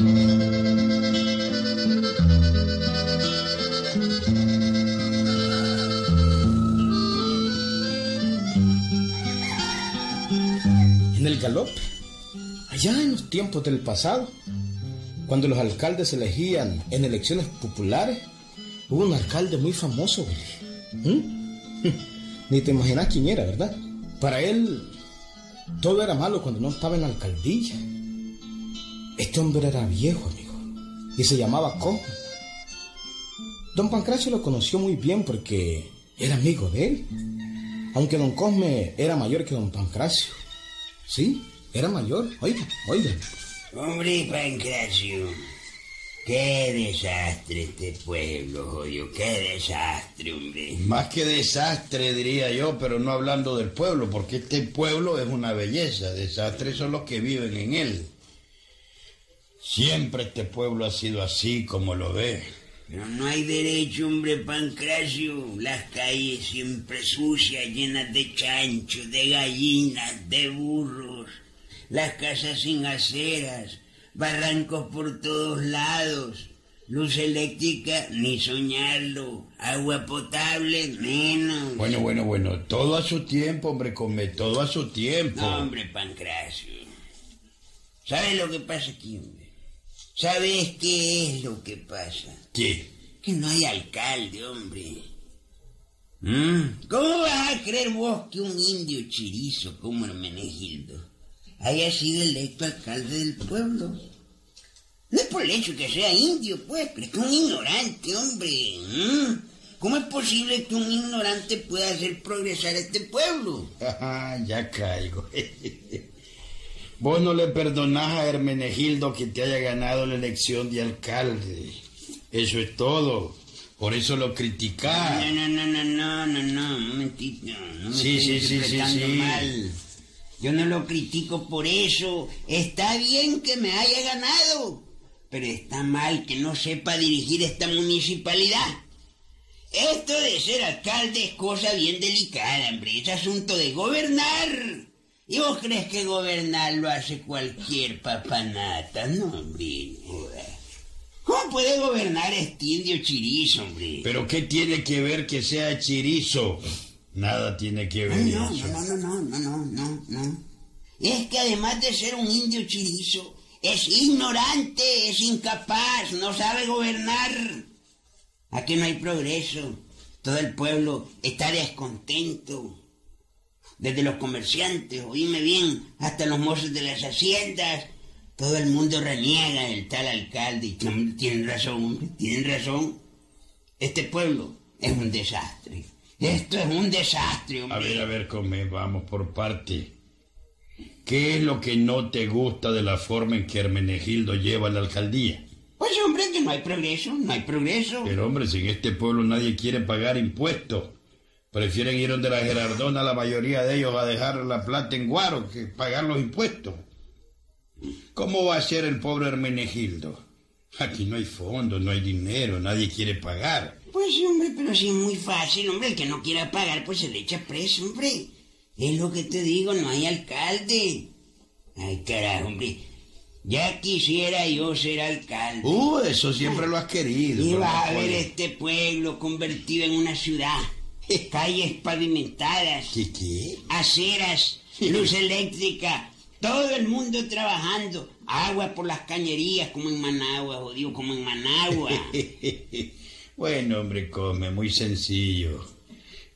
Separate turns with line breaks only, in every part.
En el galope, allá en los tiempos del pasado, cuando los alcaldes se elegían en elecciones populares, hubo un alcalde muy famoso. ¿Mm? Ni te imaginas quién era, ¿verdad? Para él, todo era malo cuando no estaba en la alcaldía. Este hombre era viejo, amigo, y se llamaba Cosme. Don Pancracio lo conoció muy bien porque era amigo de él, aunque don Cosme era mayor que don Pancracio. Sí, era mayor. Oiga, oiga.
Hombre, Pancracio, qué desastre este pueblo, jodido, qué desastre, hombre.
Más que desastre, diría yo, pero no hablando del pueblo, porque este pueblo es una belleza. Desastres son los que viven en él. Siempre este pueblo ha sido así como lo ve.
Pero no hay derecho, hombre, Pancracio. Las calles siempre sucias, llenas de chanchos, de gallinas, de burros. Las casas sin aceras, barrancos por todos lados. Luz eléctrica, ni soñarlo. Agua potable, menos.
Bueno, bueno, bueno. Todo a su tiempo, hombre, come. Todo a su tiempo.
No, hombre, Pancracio. ¿Sabes lo que pasa aquí, hombre? ¿Sabes qué es lo que pasa?
¿Qué?
Que no hay alcalde, hombre. ¿Mm? ¿Cómo vas a creer vos que un indio chirizo como Hermenegildo haya sido electo alcalde del pueblo? No es por el hecho que sea indio, pues, pero es que un ignorante, hombre. ¿Mm? ¿Cómo es posible que un ignorante pueda hacer progresar este pueblo?
ya caigo. Vos no le perdonás a Hermenegildo que te haya ganado la elección de alcalde. Eso es todo. Por eso lo criticás.
No, no, no, no, no, no, no, un momentito. No me
Sí,
estoy
sí, sí, sí,
interpretando
sí.
mal. Yo no lo critico por eso. Está bien que me haya ganado. Pero está mal que no sepa dirigir esta municipalidad. Esto de ser alcalde es cosa bien delicada, hombre. Es asunto de gobernar. ¿Y vos crees que gobernar lo hace cualquier papanata? No, hombre. ¿Cómo puede gobernar este indio chirizo, hombre?
Pero ¿qué tiene que ver que sea chirizo? Nada tiene que ver
Ay, no,
eso.
no, no, no, no, no, no, no. Es que además de ser un indio chirizo, es ignorante, es incapaz, no sabe gobernar. Aquí no hay progreso. Todo el pueblo está descontento. Desde los comerciantes, oíme bien, hasta los mozos de las haciendas. Todo el mundo reniega del tal alcalde. Y tienen razón, tienen razón. Este pueblo es un desastre. Esto es un desastre, hombre.
A ver, a ver, come, vamos por parte. ¿Qué es lo que no te gusta de la forma en que Hermenegildo lleva la alcaldía?
Pues hombre, que no hay progreso, no hay progreso.
Pero hombre, si en este pueblo nadie quiere pagar impuestos, prefieren ir donde la Gerardona, la mayoría de ellos, a dejar la plata en guaro que pagar los impuestos. ¿Cómo va a ser el pobre Hermenegildo? Aquí no hay fondos, no hay dinero, nadie quiere pagar.
Pues hombre, pero sí es muy fácil, hombre. El que no quiera pagar, pues se le echa preso, hombre. Es lo que te digo, no hay alcalde. Ay, carajo, hombre. Ya quisiera yo ser alcalde.
Uh, eso siempre lo has querido.
Y vas a ver este pueblo convertido en una ciudad. Calles pavimentadas,
¿Qué, qué?
aceras, luz eléctrica, todo el mundo trabajando, agua por las cañerías como en Managua, jodido, como en Managua.
bueno, hombre, come, muy sencillo.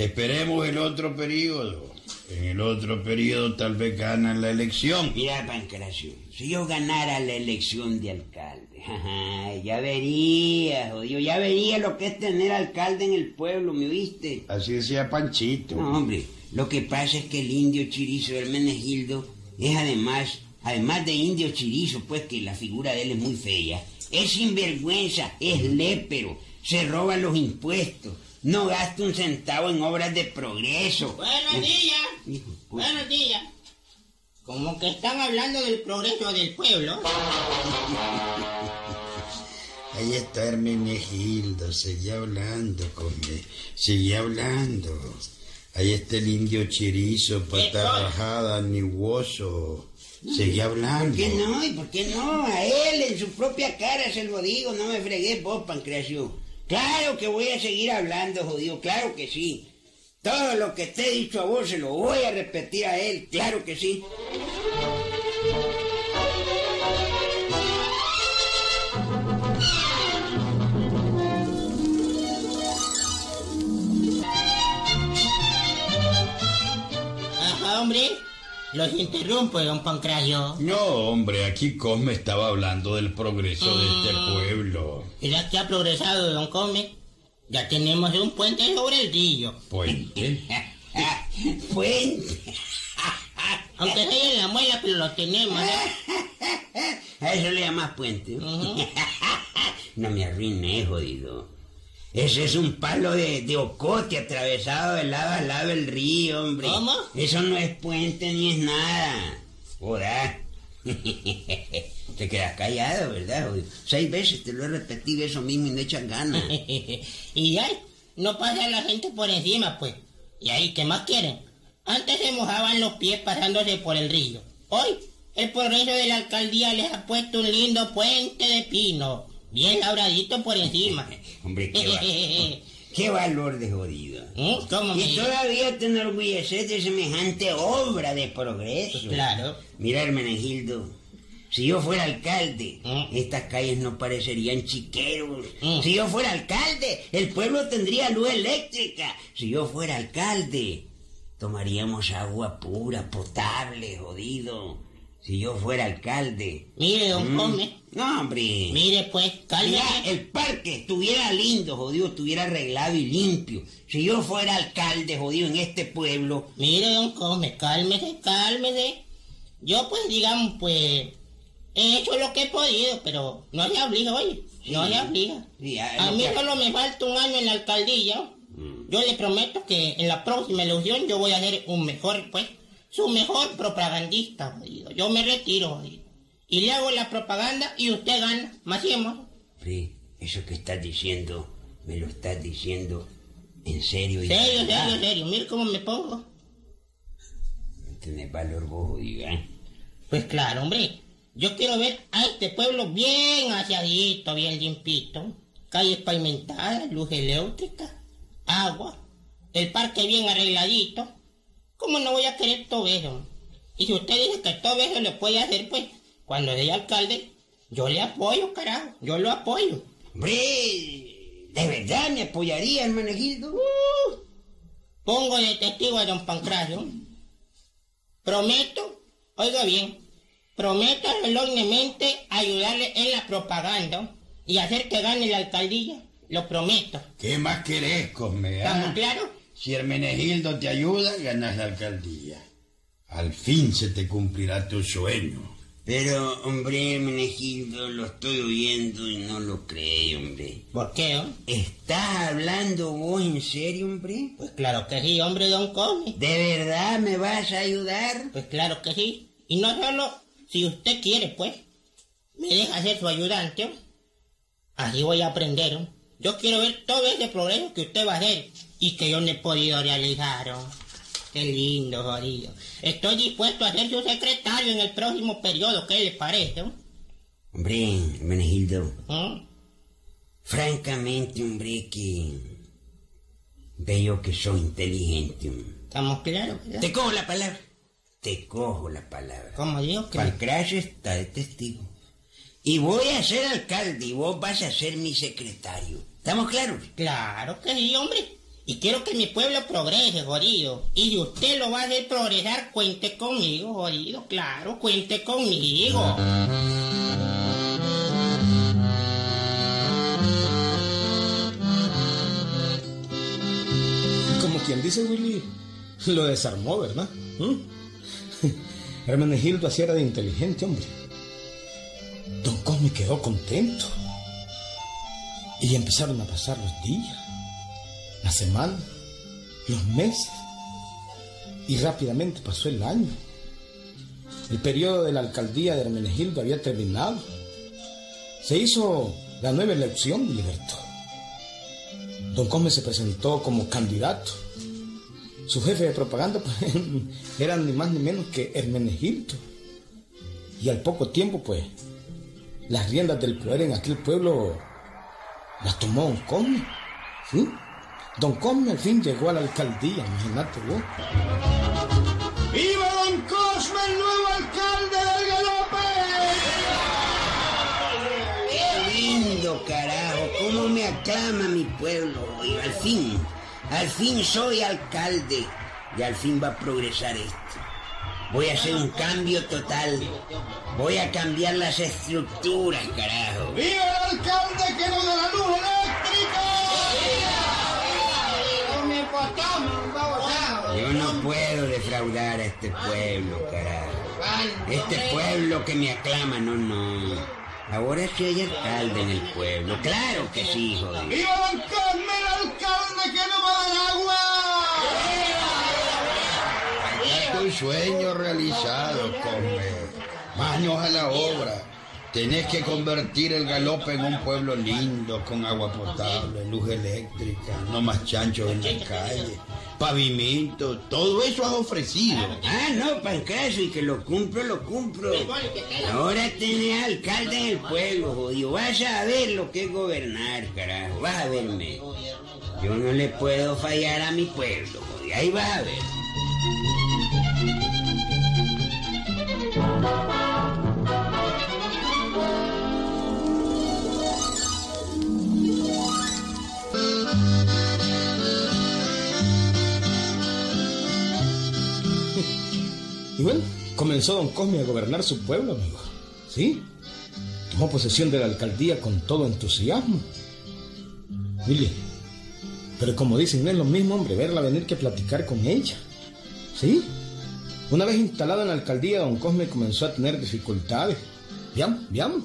Esperemos el otro periodo. En el otro periodo tal vez ganan la elección.
Mira, Pancracio, si yo ganara la elección de alcalde, ajá, ya vería, jodido, ya vería lo que es tener alcalde en el pueblo, ¿me oíste?
Así decía Panchito.
No, hombre, lo que pasa es que el indio chirizo Hermenegildo es además, además de indio chirizo, pues que la figura de él es muy fea, es sinvergüenza, es lépero, se roba los impuestos, no gasta un centavo en obras de progreso.
Buenos días.
Hijo,
Buenos días. Como que están hablando del progreso del pueblo.
Ahí está Hermenegildo, seguía hablando, come, seguía hablando. Ahí está el indio chirizo, pata
Estoy.
rajada, ni hueso. Seguí hablando.
¿Por qué no? ¿Y por qué no? A él en su propia cara se lo digo, no me fregué vos, Pancracio. Claro que voy a seguir hablando, jodido, claro que sí. Todo lo que te he dicho a vos se lo voy a repetir a él, claro que sí.
Ajá, hombre. Los interrumpo, don Pancracio.
No, hombre, aquí Cosme estaba hablando del progreso de este pueblo.
¿Será que ha progresado, don Come? Ya tenemos un puente sobre el río.
¿Puente?
Fuente.
Aunque sea en la muela, pero lo tenemos. ¿eh?
A eso le llamas puente. No me arruiné, jodido. Ese es un palo de, de ocote atravesado de lado a lado del río, hombre.
¿Cómo?
Eso no es puente ni es nada. Joder. Te quedas callado, ¿verdad? jodido? Seis veces te lo he repetido eso mismo y no echan ganas.
y ya, no pasa la gente por encima, pues. ¿Y ahí qué más quieren? Antes se mojaban los pies pasándose por el río. Hoy, el progreso de la alcaldía les ha puesto un lindo puente de pino, bien labradito por encima.
Hombre, qué, va- qué valor de jodido.
¿Mm? ¿Cómo me
Y todavía te enorgulleces de semejante obra de progreso.
Claro.
Mira, Hermenegildo, si yo fuera alcalde,
Mm.
estas calles no parecerían chiqueros.
Mm.
Si yo fuera alcalde, el pueblo tendría luz eléctrica. Si yo fuera alcalde, tomaríamos agua pura, potable, jodido. Si yo fuera alcalde.
Mire, don
Mm.
Come.
No, hombre.
Mire, pues,
Mira,
cálmese.
el parque estuviera lindo, jodido, estuviera arreglado y limpio. Si yo fuera alcalde, jodido, en este pueblo,
Mire, don Come, cálmese, cálmese. Yo, pues, digamos, pues, he hecho lo que he podido, pero no se obliga, oye. No
Sí.
se obliga.
Sí, a
mí
que-
solo me falta un año en la alcaldía. Yo le prometo que en la próxima elección yo voy a ser un mejor, pues, su mejor propagandista, jodido. Yo me retiro, jodido. Y le hago la propaganda y usted gana. Hacemos.
Sí, eso que estás diciendo, me lo estás diciendo en serio. y
Serio,
verdad.
serio, serio. Mire cómo me pongo.
No tenés valor vos, jodido, ¿eh?
Pues claro, hombre. Yo quiero ver a este pueblo bien aseadito, bien limpito. Calles pavimentadas, luz eléctrica, agua, el parque bien arregladito. ¿Cómo no voy a querer todo eso? Y si usted dice que todo eso lo puede hacer, pues, cuando sea alcalde, yo le apoyo, carajo. Yo lo apoyo.
Hombre, ¿de verdad me apoyaría, Hermenegildo?
Pongo de testigo a don Pancracio. Prometo, oiga bien, prometo solemnemente ayudarle en la propaganda y hacer que gane la alcaldía. Lo prometo.
¿Qué más querés, Cosme? ah?
¿Estamos claros?
Si Hermenegildo te ayuda, ganas la alcaldía. Al fin se te cumplirá tu sueño.
Pero, hombre, Hermenegildo, lo estoy oyendo y no lo creo, hombre.
¿Por qué? oh?
¿Estás hablando vos en serio, hombre?
Pues claro que sí, hombre don Come.
¿De verdad me vas a ayudar?
Pues claro que sí. Y no solo si usted quiere, pues, me deja ser su ayudante. oh. Así voy a aprender. oh. Yo quiero ver todo ese progreso que usted va a hacer y que yo no he podido realizar. oh. Qué lindo, jodido. Estoy dispuesto a ser su secretario en el próximo periodo. ¿Qué le parece? oh?
Hombre, Hermenegildo,
¿Mm?
francamente, hombre, que veo que soy inteligente.
¿Estamos claros? verdad?
Te cojo la palabra. Te cojo la palabra.
Como digo que...
Pancracio está de testigo. Y voy a ser alcalde y vos vas a ser mi secretario. ¿Estamos claros?
Claro que sí, hombre. Y quiero que mi pueblo progrese, jodido. Y si usted lo va a hacer progresar, cuente conmigo, jodido. Claro, cuente conmigo.
Como quien dice Willy, lo desarmó, ¿verdad? ¿Mm? Hermenegildo así era de inteligente, hombre. Don Cosme quedó contento. Y empezaron a pasar los días, las semanas, los meses. Y rápidamente pasó el año. El periodo de la alcaldía de Hermenegildo había terminado. Se hizo la nueva elección de Libertad. Don Cosme se presentó como candidato. Su jefe de propaganda pues, era ni más ni menos que Hermenegildo. Y al poco tiempo, pues, las riendas del poder en aquel pueblo las tomó Don Cosme. ¿Sí? Don Cosme al fin llegó a la alcaldía, imagínate vos.
¡Viva Don Cosme, el nuevo alcalde del Galope!
¡Qué lindo, carajo! ¿Cómo me aclama mi pueblo? Y al fin, al fin soy alcalde. Y al fin va a progresar esto. Voy a hacer un cambio total. Voy a cambiar las estructuras, carajo.
¡Viva el alcalde que nos da la luz eléctrica!
Yo no puedo defraudar a este pueblo, carajo. Este pueblo que me aclama, no, no. Ahora sí hay alcalde en el pueblo. Claro que sí, joder.
¡Viva el alcalde que nos va a dar agua! Tu sueño realizado. Manos a la obra. Tenés que convertir el galope en un pueblo lindo, con agua potable, luz eléctrica, no más chanchos en la calle, pavimento, todo eso has ofrecido.
Ah, no, Pancraso, y que lo cumplo, lo cumplo. Ahora tenés alcalde en el pueblo, jodido. Vas a ver lo que es gobernar, carajo. Vas a verme. Yo no le puedo fallar a mi pueblo, jodido. Ahí vas a ver.
Y bueno, comenzó Don Cosme a gobernar su pueblo, amigo. ¿Sí? Tomó posesión de la alcaldía con todo entusiasmo. Mire, pero como dicen, no es lo mismo, hombre, verla venir que platicar con ella. ¿Sí? Una vez instalado en la alcaldía, Don Cosme comenzó a tener dificultades. Veamos, veamos.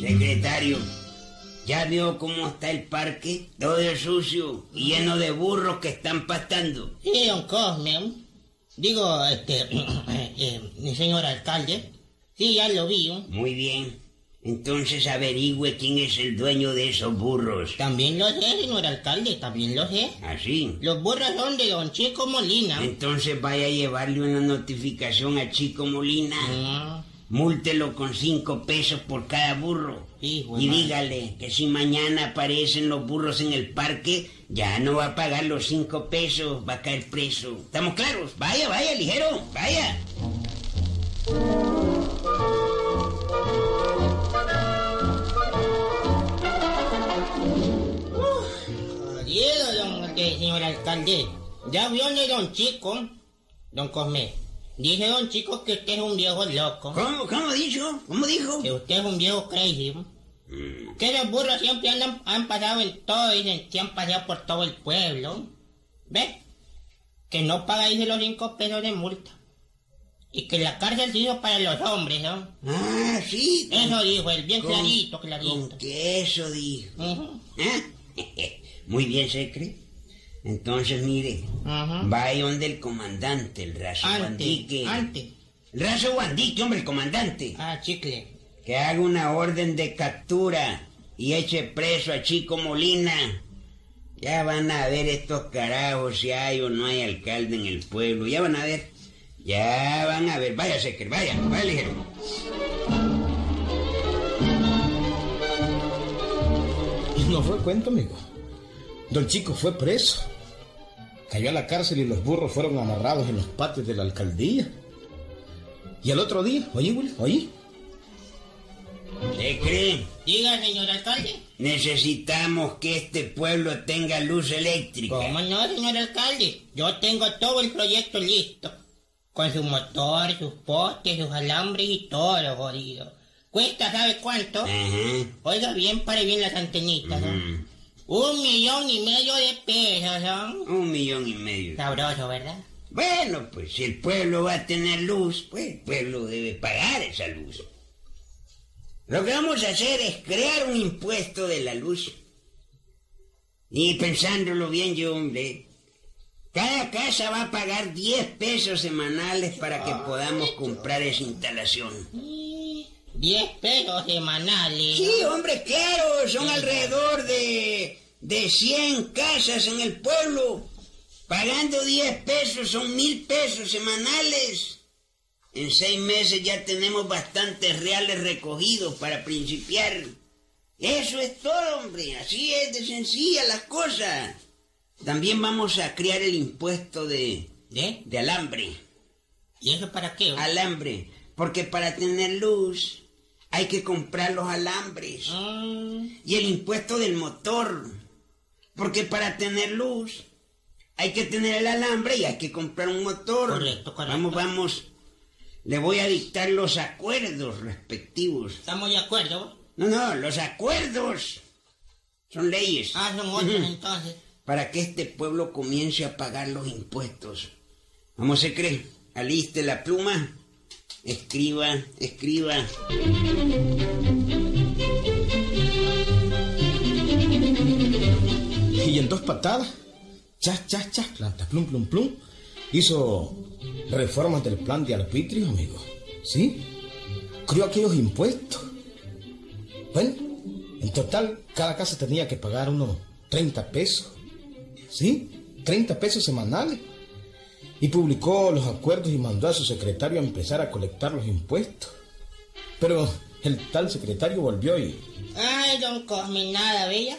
Secretario, ¿ya vio cómo está el parque? Todo sucio y lleno de burros que están pastando.
Sí, don Cosme. Digo, este, eh, mi señor alcalde. Sí, ya lo vi.
Muy bien. Entonces averigüe quién es el dueño de esos burros.
También lo sé, señor alcalde, también lo sé.
¿Así?
Los burros son de don Chico Molina.
Entonces vaya a llevarle una notificación a Chico Molina.
Ah,
Múltelo con cinco pesos por cada burro.
Hijo
y dígale que si mañana aparecen los burros en el parque, ya no va a pagar los cinco pesos, va a caer preso. ¿Estamos claros? Vaya, vaya, ligero, vaya.
Jodido, don, señor alcalde. Ya vio de don Chico, don Cosme. Dice don Chico que usted es un viejo loco.
¿Cómo, cómo dijo? ¿Cómo dijo?
Que usted es un viejo crazy. Que los burros siempre andan, han pasado en todo, dicen, que han pasado por todo el pueblo. ¿Ve? Que no pagáis los cinco pesos de multa. Y que la cárcel se hizo para los hombres, ¿no?
Ah, sí.
Eso dijo él, bien
Con-
clarito, clarito.
Con que eso dijo.
Ujú,
¿Ah? Muy bien, Secre. Entonces, mire,
ujú.
vaya donde el comandante, el raso
Antes,
Guandique.
antes.
El raso Guandique, hombre, el comandante.
Ah, chicle.
Que haga una orden de captura y eche preso a Chico Molina. Ya van a ver estos carajos si hay o no hay alcalde en el pueblo. Ya van a ver. Ya van a ver. Vaya, Secre, vaya, vaya ligero.
Y no fue cuento, amigo. Don Chico fue preso. Cayó a la cárcel y los burros fueron amarrados en los patios de la alcaldía. Y al otro día, oye, Willy, oye,
Secre,
Diga, señor alcalde.
necesitamos que este pueblo tenga luz eléctrica.
¿Cómo no, señor alcalde? Yo tengo todo el proyecto listo. Con su motor, sus postes, sus alambres y todo, jodido. Cuesta, ¿sabe cuánto?
Ajá.
Oiga bien, pare bien las antenitas, ¿no? Un millón y medio de pesos, ¿no?
Un millón y medio.
Sabroso, ¿verdad?
Bueno, pues si el pueblo va a tener luz, pues el pueblo debe pagar esa luz. Lo que vamos a hacer es crear un impuesto de la luz. Y pensándolo bien yo, hombre, cada casa va a pagar 10 pesos semanales para que podamos comprar esa instalación.
Diez pesos semanales.
Sí, hombre, claro, son alrededor de, de 100 casas en el pueblo. Pagando 10 pesos son mil pesos semanales. En seis meses ya tenemos bastantes reales recogidos para principiar. Eso es todo, hombre. Así es de sencilla las cosas. También vamos a crear el impuesto de,
¿De?
de alambre.
¿Y eso para qué? hombre?
Alambre. Porque para tener luz hay que comprar los alambres.
Ah,
Y el impuesto del motor. Porque para tener luz hay que tener el alambre y hay que comprar un motor.
Correcto, correcto.
Vamos, vamos. Le voy a dictar los acuerdos respectivos.
¿Estamos de acuerdo?
No, no, los acuerdos. Son leyes.
Ah, son otros entonces.
Para que este pueblo comience a pagar los impuestos. ¿Cómo se cree? Aliste la pluma. Escriba, escriba.
En dos patadas, chas, chas, chas, planta, plum, plum, plum, hizo reformas del plan de arbitrio, amigo. ¿Sí? Creó aquellos impuestos. Bueno, en total, cada casa tenía que pagar unos 30 pesos. ¿Sí? 30 pesos semanales. Y publicó los acuerdos y mandó a su secretario a empezar a colectar los impuestos. Pero el tal secretario volvió y
Ay, don Cosme, nada, ¿bella?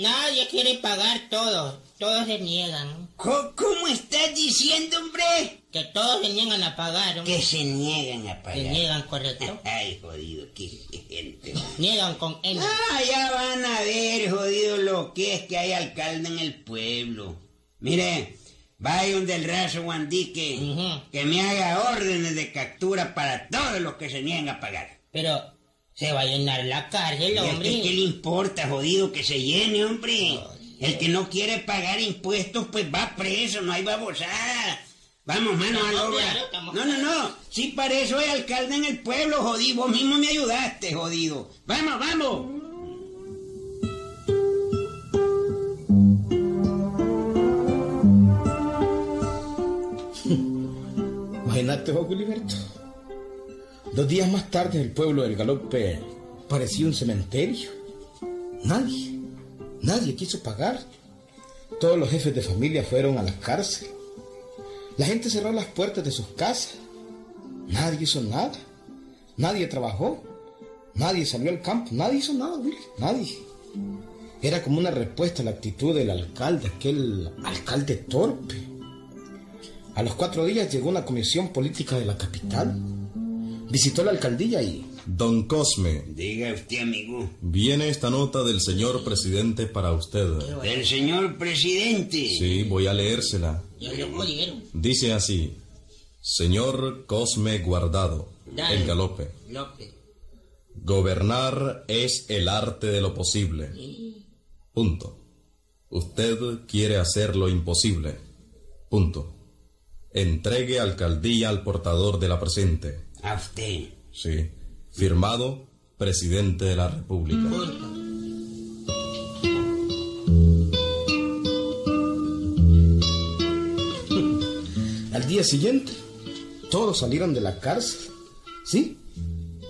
Nadie quiere pagar todo. Todos se niegan.
¿Cómo estás diciendo, hombre?
Que todos se niegan a pagar. hombre.
Que se niegan a
Se
pagar.
niegan, correcto.
Ay, jodido, qué gente.
Niegan con N.
Ah, ya van a ver, jodido, lo que es que hay alcalde en el pueblo. Mire, vaya donde el raso Guandique,
Ujú.
que me haga órdenes de captura para todos los que se niegan a pagar.
Pero se va a llenar la cárcel,
¿Y a usted
hombre.
¿Qué le importa, jodido, que se llene, hombre? El que no quiere pagar impuestos, pues va preso, no hay babosada. Vamos, mano a la obra. No, no, no. Sí, para eso hay alcalde en el pueblo, jodido. Vos mismo me ayudaste, jodido. Vamos, vamos.
Imagínate, Juan Gilberto. Dos días más tarde, el pueblo del Galope parecía un cementerio. Nadie, nadie quiso pagar. Todos los jefes de familia fueron a la cárcel. La gente cerró las puertas de sus casas. Nadie hizo nada. Nadie trabajó. Nadie salió al campo. Nadie hizo nada, Willy. Nadie. Era como una respuesta a la actitud del alcalde, aquel alcalde torpe. A los cuatro días llegó una comisión política de la capital. Visitó la alcaldía y...
Don Cosme,
Diga usted, amigo.
viene esta nota del señor presidente para usted.
Del señor presidente.
Sí, voy a leérsela.
Ya lo jodieron.
Dice así, señor Cosme Guardado,
Dale.
el galope. Gobernar es el arte de lo posible. Punto. Usted quiere hacer lo imposible. Punto. Entregue alcaldía al portador de la presente.
A usted.
Sí. Firmado, presidente de la República.
Al día siguiente, todos salieron de la cárcel. ¿Sí?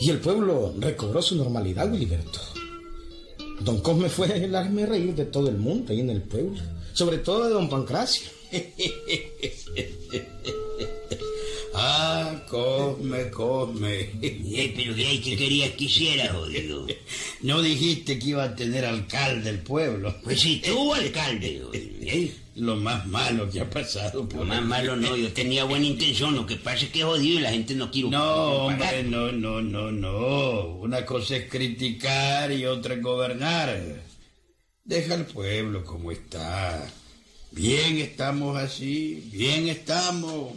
Y el pueblo recobró su normalidad, Wiliberto. Don Cosme fue el hazme reír de todo el mundo ahí en el pueblo. Sobre todo de don Pancracio.
Ah, Cosme, Cosme.
Eh, pero ¿qué, qué querías que hiciera, jodido?
No dijiste que iba a tener alcalde el pueblo.
Pues si tuvo alcalde, jodido, ¿eh?
Lo más malo que ha pasado por
Lo más malo no, yo tenía buena intención, lo que pasa es que es jodido y la gente no quiere
No, hombre, no, no, no, no. Una cosa es criticar y otra es gobernar. Deja al pueblo como está. Bien estamos así, bien estamos.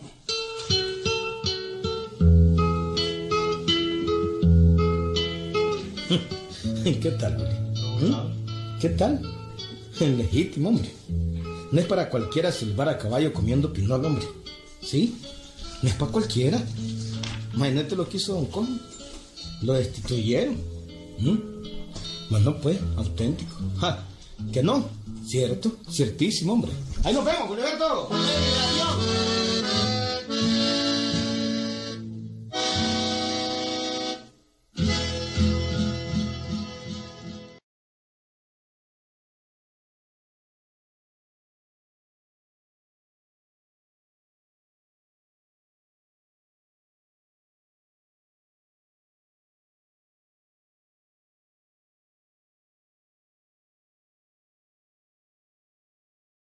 ¿Qué tal, Willy? ¿Mm? ¿Qué tal? Legítimo, hombre. No es para cualquiera silbar a caballo comiendo pinol, hombre. ¿Sí? No es para cualquiera. Imagínate lo que hizo Don Cosme. Lo destituyeron. ¿Mm? Bueno, pues, auténtico. Ja, ¿Que no? Cierto, ciertísimo, hombre. Ahí nos vemos, Gilberto.